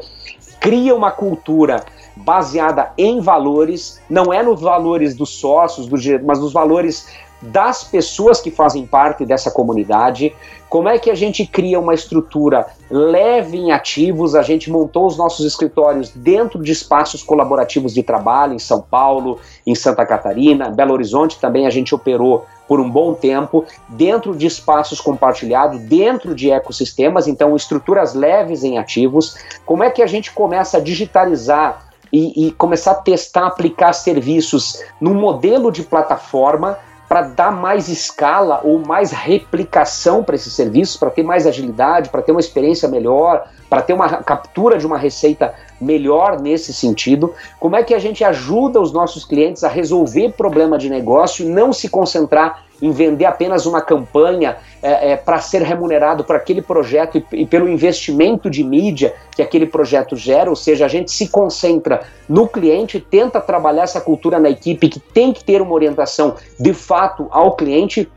cria uma cultura baseada em valores, não é nos valores dos sócios, do, mas nos valores das pessoas que fazem parte dessa comunidade, como é que a gente cria uma estrutura leve em ativos? A gente montou os nossos escritórios dentro de espaços colaborativos de trabalho em São Paulo, em Santa Catarina, Belo Horizonte também a gente operou por um bom tempo, dentro de espaços compartilhados, dentro de ecossistemas, então estruturas leves em ativos. Como é que a gente começa a digitalizar e, e começar a testar, aplicar serviços num modelo de plataforma para dar mais escala ou mais replicação para esses serviços, para ter mais agilidade, para ter uma experiência melhor, para ter uma captura de uma receita melhor nesse sentido? Como é que a gente ajuda os nossos clientes a resolver problema de negócio e não se concentrar em vender apenas uma campanha é, é, para ser remunerado por aquele projeto e, e, pelo investimento de mídia que aquele projeto gera, ou seja, a gente se concentra no cliente, tenta trabalhar essa cultura na equipe que tem que ter uma orientação de fato ao cliente?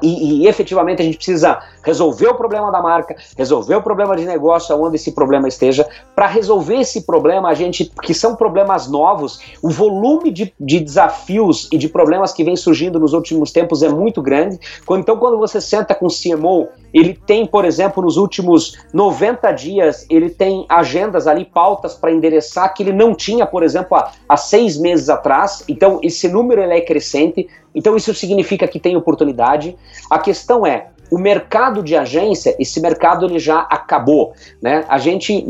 E, e, efetivamente a gente precisa resolver o problema da marca, resolver o problema de negócio onde esse problema esteja. Para resolver esse problema, a gente, que são problemas novos, o volume de, de, desafios e de problemas que vem surgindo nos últimos tempos é muito grande. Então, quando você senta com o CMO, ele tem, por exemplo, nos últimos 90 dias, ele tem agendas ali, pautas para endereçar que ele não tinha, por exemplo, há, há seis meses atrás. Então, esse número ele é crescente. Então isso significa que tem oportunidade. A questão é, o mercado de agência, esse mercado ele já acabou, né? A gente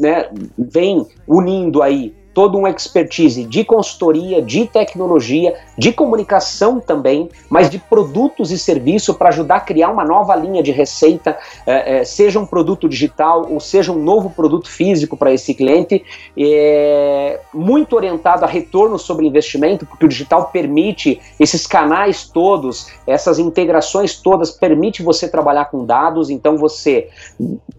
né, vem unindo aí todo um expertise de consultoria, de tecnologia, de comunicação também, mas de produtos e serviços para ajudar a criar uma nova linha de receita, é, é, seja um produto digital ou seja um novo produto físico para esse cliente, é, muito orientado a retorno sobre investimento, porque o digital permite esses canais todos, essas integrações todas, permite você trabalhar com dados, então você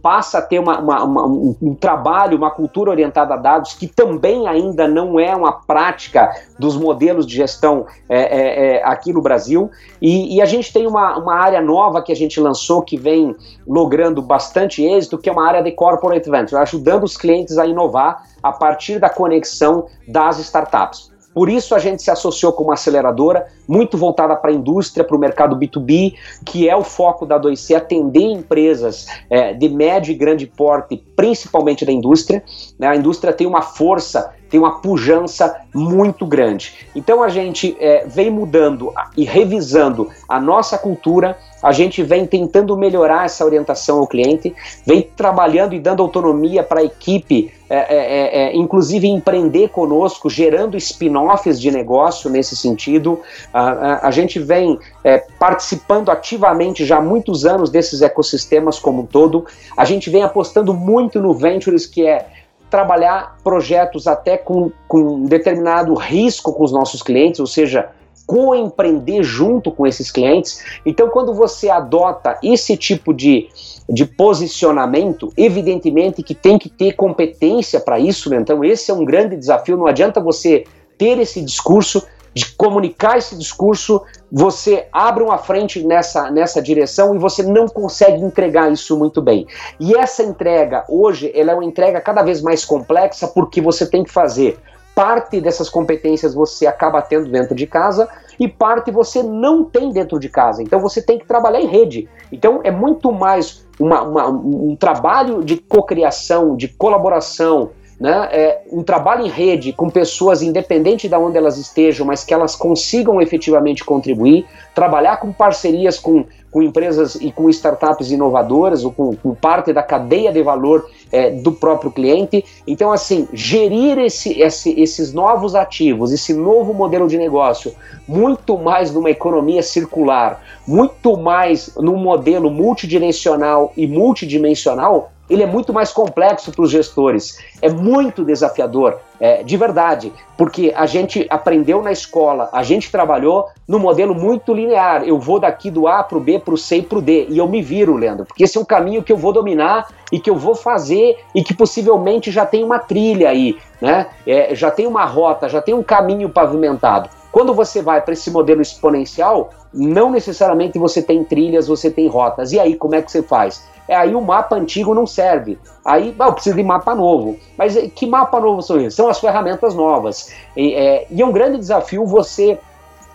passa a ter uma, uma, uma, um, um trabalho, uma cultura orientada a dados que também ainda não é uma prática dos modelos de gestão é, é, é, aqui no Brasil. E, e, a gente tem uma, uma área nova que a gente lançou que vem logrando bastante êxito, que é uma área de corporate venture, ajudando os clientes a inovar a partir da conexão das startups. Por isso a gente se associou com uma aceleradora muito voltada para a indústria, para o mercado B2B, que é o foco da 2C, atender empresas é, de médio e grande porte, principalmente da indústria. Né? A indústria tem uma força tem uma pujança muito grande. Então a gente é, vem mudando e revisando a nossa cultura, a gente vem tentando melhorar essa orientação ao cliente, vem trabalhando e dando autonomia para a equipe, é, é, é, é, inclusive empreender conosco, gerando spin-offs de negócio nesse sentido. A, a, a gente vem é, participando ativamente já há muitos anos desses ecossistemas como um todo. A gente vem apostando muito no Ventures, que é trabalhar projetos até com, com determinado risco com os nossos clientes, ou seja, co-empreender junto com esses clientes. Então, quando você adota esse tipo de, de posicionamento, evidentemente que tem que ter competência para isso, né? então esse é um grande desafio. Não adianta você ter esse discurso de comunicar esse discurso, você abre uma frente nessa, nessa direção e você não consegue entregar isso muito bem. E essa entrega, hoje, ela é uma entrega cada vez mais complexa porque você tem que fazer parte dessas competências você acaba tendo dentro de casa e parte você não tem dentro de casa. Então você tem que trabalhar em rede. Então é muito mais uma, uma, um trabalho de cocriação, de colaboração, né, é, um trabalho em rede com pessoas independente de onde elas estejam, mas que elas consigam efetivamente contribuir, trabalhar com parcerias com, com empresas e com startups inovadoras ou com, com parte da cadeia de valor é, do próprio cliente. Então, assim, gerir esse, esse, esses novos ativos, esse novo modelo de negócio, muito mais numa economia circular, muito mais num modelo multidirecional e multidimensional, ele é muito mais complexo para os gestores, é muito desafiador, é, de verdade, porque a gente aprendeu na escola, a gente trabalhou no modelo muito linear. Eu vou daqui do A para o B, para o C e para o D, e eu me viro, Leandro, porque esse é um caminho que eu vou dominar e que eu vou fazer e que possivelmente já tem uma trilha aí, né? É, já tem uma rota, já tem um caminho pavimentado. Quando você vai para esse modelo exponencial, não necessariamente você tem trilhas, você tem rotas. E aí, como é que você faz? É aí o mapa antigo não serve. Aí eu preciso de mapa novo. Mas eh, que mapa novo são esses? São as ferramentas novas. E é, e é um grande desafio você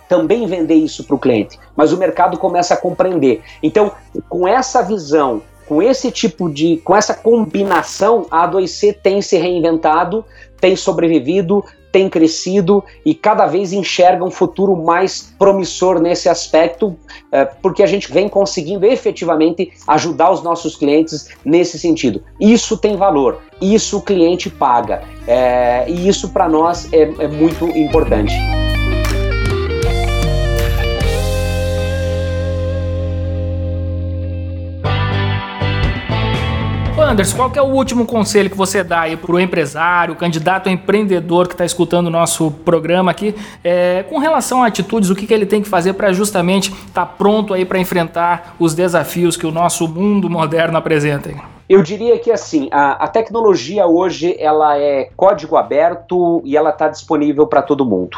também vender isso para o cliente, mas o mercado começa a compreender. Então, com essa visão, com esse tipo de, com essa combinação, a A2C tem se reinventado, tem sobrevivido, tem crescido e cada vez enxerga um futuro mais promissor nesse aspecto, é, porque a gente vem conseguindo efetivamente ajudar os nossos clientes nesse sentido. Isso tem valor, isso o cliente paga, é, e isso para nós é, é muito importante. Anderson, qual é o último conselho que você dá aí para o empresário, candidato a empreendedor que está escutando o nosso programa aqui, é, com relação a atitudes, o que, que ele tem que fazer para justamente estar tá pronto aí para enfrentar os desafios que o nosso mundo moderno apresenta? Eu diria que assim, a, a, tecnologia hoje ela é código aberto e ela está disponível para todo mundo.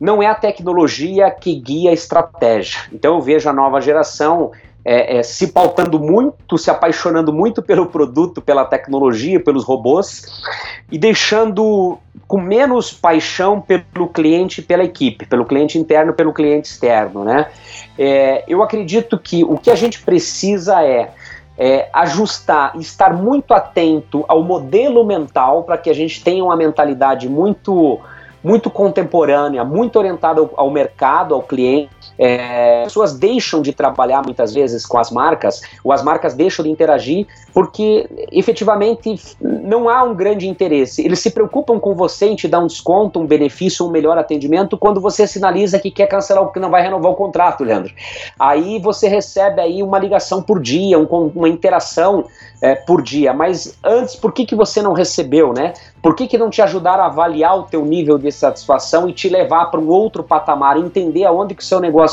Não é a tecnologia que guia a estratégia. Então eu vejo a nova geração é, é, se pautando muito, se apaixonando muito pelo produto, pela tecnologia, pelos robôs, e deixando com menos paixão pelo cliente, pela equipe, pelo cliente interno, pelo cliente externo, né? É, eu acredito que o que a gente precisa é, é ajustar, estar muito atento ao modelo mental para que a gente tenha uma mentalidade muito muito contemporânea, muito orientada ao, ao mercado, ao cliente. É, pessoas deixam de trabalhar muitas vezes com as marcas, ou as marcas deixam de interagir porque efetivamente não há um grande interesse. Eles se preocupam com você em te dar um desconto, um benefício, um melhor atendimento quando você sinaliza que quer cancelar, que não vai renovar o contrato, Leandro. Aí você recebe aí uma ligação por dia, um, uma interação é, por dia. Mas antes, por que, que você não recebeu, né? Por que, que não te ajudaram a avaliar o teu nível de satisfação e te levar para um outro patamar, entender aonde que o seu negócio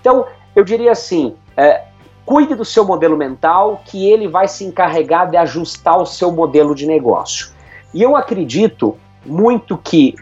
Então, eu diria assim, é, cuide do seu modelo mental, que ele vai se encarregar de ajustar o seu modelo de negócio. E eu acredito muito que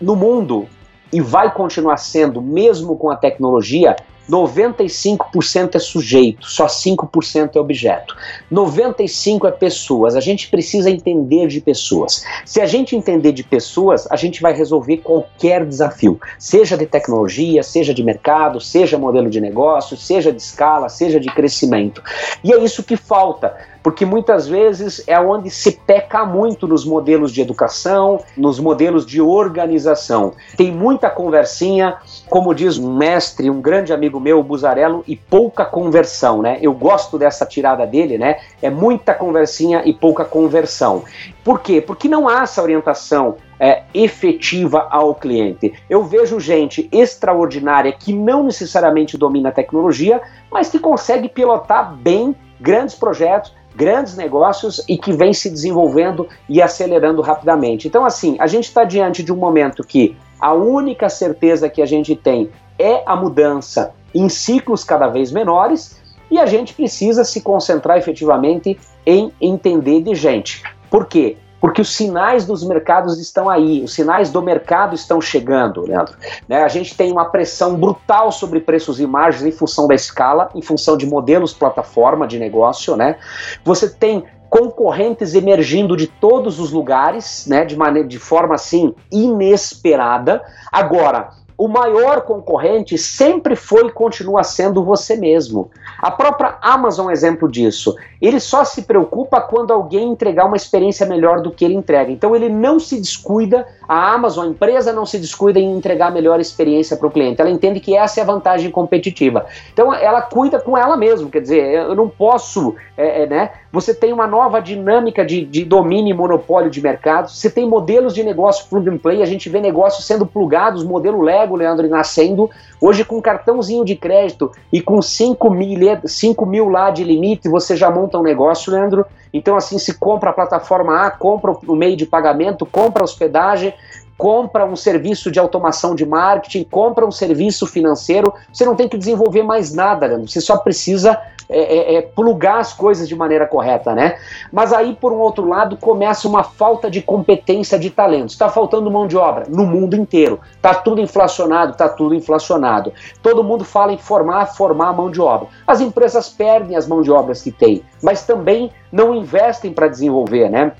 no mundo, e vai continuar sendo, mesmo com a tecnologia, 95% é sujeito, só 5% é objeto. 95% é pessoas. A gente precisa entender de pessoas. Se a gente entender de pessoas, a gente vai resolver qualquer desafio, seja de tecnologia, seja de mercado, seja modelo de negócio, seja de escala, seja de crescimento. E é isso que falta porque muitas vezes é onde se peca muito nos modelos de educação, nos modelos de organização. Tem muita conversinha, como diz um mestre, um grande amigo meu, o Buzarello, e pouca conversão, né? Eu gosto dessa tirada dele, né? É muita conversinha e pouca conversão. Por quê? Porque não há essa orientação é, efetiva ao cliente. Eu vejo gente extraordinária que não necessariamente domina a tecnologia, mas que consegue pilotar bem grandes projetos, grandes negócios e que vem se desenvolvendo e acelerando rapidamente. Então, assim, a gente está diante de um momento que a única certeza que a gente tem é a mudança em ciclos cada vez menores e a gente precisa se concentrar efetivamente em entender de gente. Por quê? Porque os sinais dos mercados estão aí, os sinais do mercado estão chegando, Leandro. Né? A gente tem uma pressão brutal sobre preços e margens em função da escala, em função de modelos plataforma de negócio, né? Você tem concorrentes emergindo de todos os lugares, né, de, maneira, de forma assim inesperada. Agora, o maior concorrente sempre foi e continua sendo você mesmo. A própria Amazon é exemplo disso. Ele só se preocupa quando alguém entregar uma experiência melhor do que ele entrega. Então ele não se descuida, a Amazon, a empresa não se descuida em entregar a melhor experiência para o cliente. Ela entende que essa é a vantagem competitiva. Então ela cuida com ela mesma. Quer dizer, eu não posso, é, é, né? Você tem uma nova dinâmica de, de domínio e monopólio de mercado. Você tem modelos de negócio plug and play. A gente vê negócios sendo plugados, modelo Lego, Leandro, nascendo hoje com cartãozinho de crédito e com 5 mil, 5 mil lá de limite, você já monta um negócio, Leandro. Então, assim, se compra a plataforma A, compra o meio de pagamento, compra a hospedagem, compra um serviço de automação de marketing, compra um serviço financeiro, você não tem que desenvolver mais nada, Leandro. você só precisa é, é, é, plugar as coisas de maneira correta, né? Mas aí, por um outro lado, começa uma falta de competência de talento. Está faltando mão de obra no mundo inteiro. Está tudo inflacionado, está tudo inflacionado. Todo mundo fala em formar, formar mão de obra. As empresas perdem as mãos de obras que têm, mas também não investem para desenvolver, né?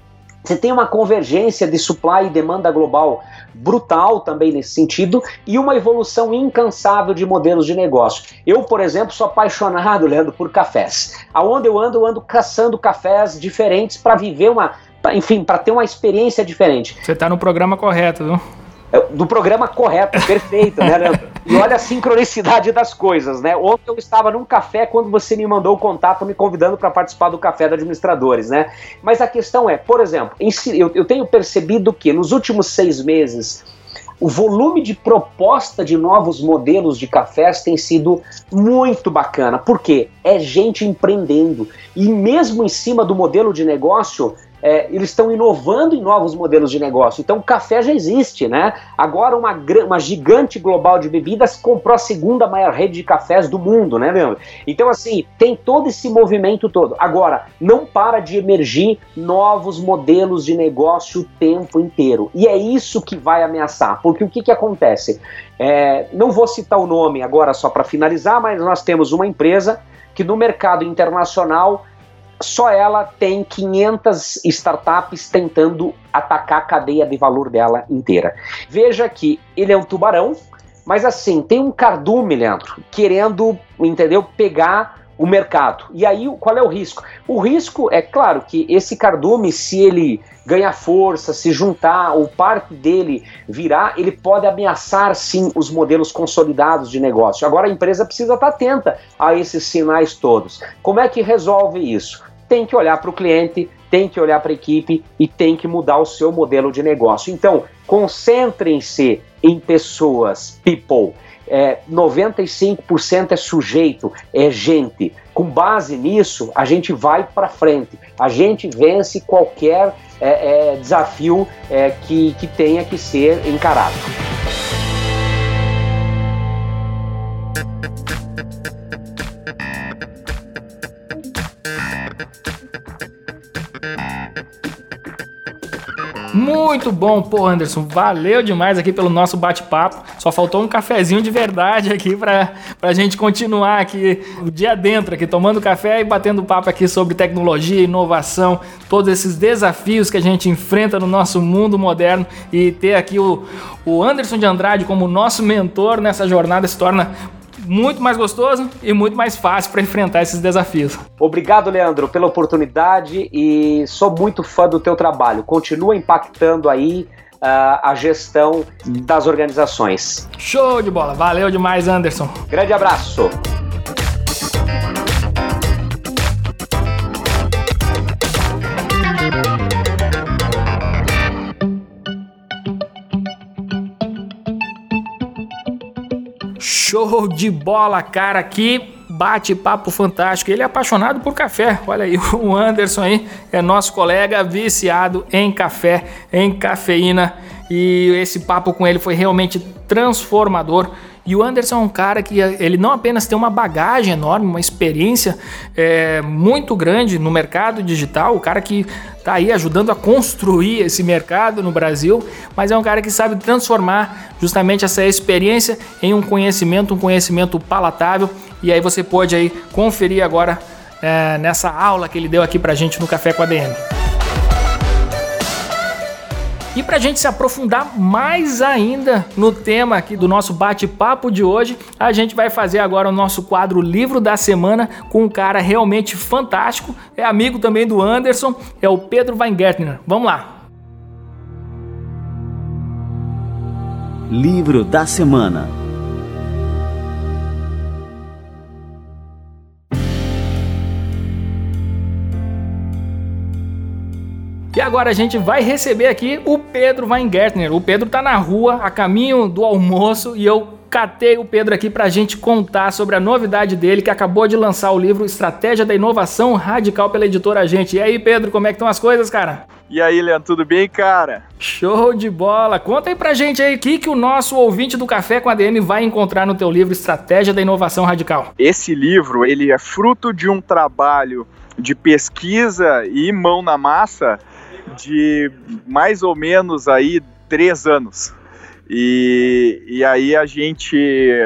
Você tem uma convergência de supply e demanda global brutal também nesse sentido e uma evolução incansável de modelos de negócio. Eu, por exemplo, sou apaixonado, Leandro, por cafés. Aonde eu ando, eu ando caçando cafés diferentes para viver uma, pra, enfim, para ter uma experiência diferente. Você está no programa correto, viu? É, do programa correto, perfeito, né, Leandro? E olha a sincronicidade das coisas, né? Ontem eu estava num café quando você me mandou o contato me convidando para participar do café de administradores, né? Mas a questão é, por exemplo, eu tenho percebido que nos últimos seis meses o volume de proposta de novos modelos de cafés tem sido muito bacana, porque é gente empreendendo e mesmo em cima do modelo de negócio é, eles estão inovando em novos modelos de negócio. Então, o café já existe, né? Agora, uma, uma gigante global de bebidas comprou a segunda maior rede de cafés do mundo, né? Então, assim, tem todo esse movimento todo. Agora, não para de emergir novos modelos de negócio o tempo inteiro. E é isso que vai ameaçar, porque o que, que acontece? É, não vou citar o nome agora só para finalizar, mas nós temos uma empresa que no mercado internacional só ela tem 500 startups tentando atacar a cadeia de valor dela inteira. Veja que ele é um tubarão, mas assim, tem um cardume, Leandro, querendo, entendeu, pegar o mercado. E aí, qual é o risco? O risco é claro que esse cardume, se ele ganhar força, se juntar, ou parte dele virar, ele pode ameaçar sim os modelos consolidados de negócio. Agora a empresa precisa estar atenta a esses sinais todos. Como é que resolve isso? Tem que olhar para o cliente, tem que olhar para a equipe e tem que mudar o seu modelo de negócio. Então, concentrem-se em pessoas, people. É, 95% é sujeito, é gente. Com base nisso, a gente vai para frente. A gente vence qualquer é, é, desafio é, que, que tenha que ser encarado. Muito bom, pô, Anderson. Valeu demais aqui pelo nosso bate-papo. Só faltou um cafezinho de verdade aqui pra, pra gente continuar aqui o dia dentro, aqui tomando café e batendo papo aqui sobre tecnologia, inovação, todos esses desafios que a gente enfrenta no nosso mundo moderno e ter aqui o, o Anderson de Andrade como nosso mentor nessa jornada se torna muito mais gostoso e muito mais fácil para enfrentar esses desafios. Obrigado, Leandro, pela oportunidade e sou muito fã do teu trabalho. Continua impactando aí uh, a gestão das organizações. Show de bola. Valeu demais, Anderson. Grande abraço. Show de bola, cara, que bate-papo fantástico. Ele é apaixonado por café. Olha aí, o Anderson aí é nosso colega viciado em café, em cafeína. E esse papo com ele foi realmente transformador. E o Anderson é um cara que ele não apenas tem uma bagagem enorme, uma experiência é, muito grande no mercado digital, o cara que está aí ajudando a construir esse mercado no Brasil, mas é um cara que sabe transformar justamente essa experiência em um conhecimento, um conhecimento palatável. E aí você pode aí conferir agora é, nessa aula que ele deu aqui para gente no Café com a DM. E para a gente se aprofundar mais ainda no tema aqui do nosso bate-papo de hoje, a gente vai fazer agora o nosso quadro Livro da Semana com um cara realmente fantástico, é amigo também do Anderson, é o Pedro Weingärtner. Vamos lá! Livro da Semana E agora a gente vai receber aqui o Pedro Weingärtner. O Pedro tá na rua, a caminho do almoço, e eu catei o Pedro aqui para a gente contar sobre a novidade dele, que acabou de lançar o livro Estratégia da Inovação Radical pela editora Gente. E aí, Pedro, como é que estão as coisas, cara? E aí, Leandro, tudo bem, cara? Show de bola! Conta aí pra gente aí o que, que o nosso ouvinte do Café com a DM vai encontrar no teu livro Estratégia da Inovação Radical. Esse livro, ele é fruto de um trabalho de pesquisa e mão na massa de mais ou menos aí três anos. E, e aí a gente,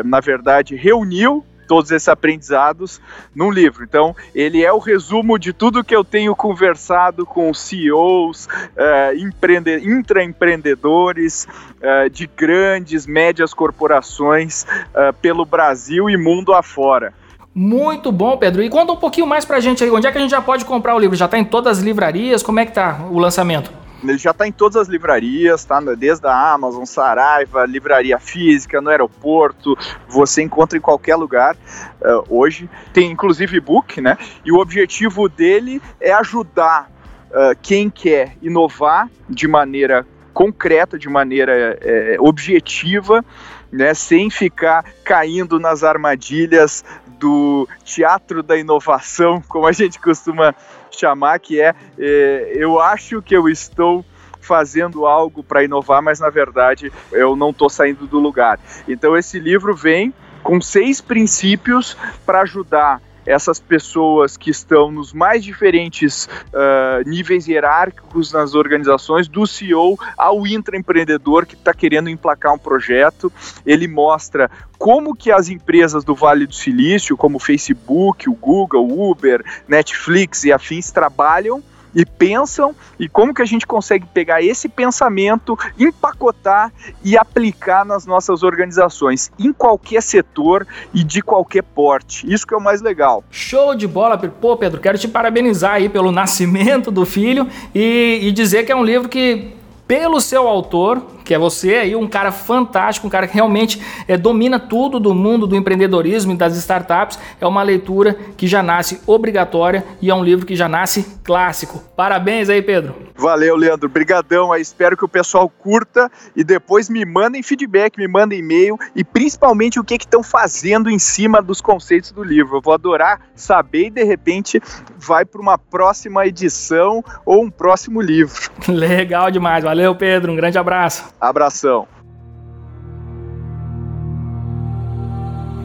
na verdade, reuniu todos esses aprendizados num livro. Então, ele é o resumo de tudo que eu tenho conversado com CEOs, uh, empreende intraempreendedores uh, de grandes, médias corporações uh, pelo Brasil e mundo afora. Muito bom, Pedro. E conta um pouquinho mais pra gente aí, onde é que a gente já pode comprar o livro? Já tá em todas as livrarias? Como é que tá o lançamento? Ele já está em todas as livrarias, tá? Desde a Amazon, Saraiva, livraria física, no aeroporto, você encontra em qualquer lugar uh, hoje. Tem inclusive e-book, né? E o objetivo dele é ajudar uh, quem quer inovar de maneira concreta, de maneira é, objetiva, né, sem ficar caindo nas armadilhas do teatro da inovação, como a gente costuma chamar, que é, é eu acho que eu estou fazendo algo para inovar, mas na verdade eu não estou saindo do lugar. Então esse livro vem com seis princípios para ajudar essas pessoas que estão nos mais diferentes uh, níveis hierárquicos nas organizações, do CEO ao intraempreendedor que está querendo emplacar um projeto. Ele mostra como que as empresas do Vale do Silício, como o Facebook, o Google, o Uber, Netflix e afins, trabalham e pensam e como que a gente consegue pegar esse pensamento, empacotar e aplicar nas nossas organizações, em qualquer setor e de qualquer porte. Isso que é o mais legal. Show de bola, pô, Pedro, quero te parabenizar aí pelo nascimento do filho e, e dizer que é um livro que pelo seu autor, que é você aí, um cara fantástico, um cara que realmente é, domina tudo do mundo do empreendedorismo e das startups. É uma leitura que já nasce obrigatória e é um livro que já nasce clássico. Parabéns aí, Pedro. Valeu, Leandro. Brigadão. Espero que o pessoal curta e depois me mandem feedback, me mandem e-mail e principalmente o que estão fazendo em cima dos conceitos do livro. Eu vou adorar saber e de repente vai para uma próxima edição ou um próximo livro. Legal demais. Valeu, Pedro. Um grande abraço. Abração.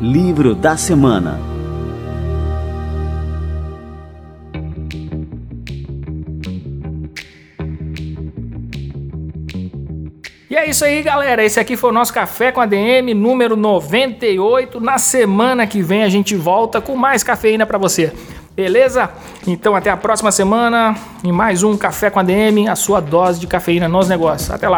Livro da Semana E é isso aí, galera. Esse aqui foi o nosso Café com a DM número 98. Na semana que vem a gente volta com mais cafeína para você. Beleza? Então até a próxima semana em mais um Café com a DM, a sua dose de cafeína nos negócios. Até lá.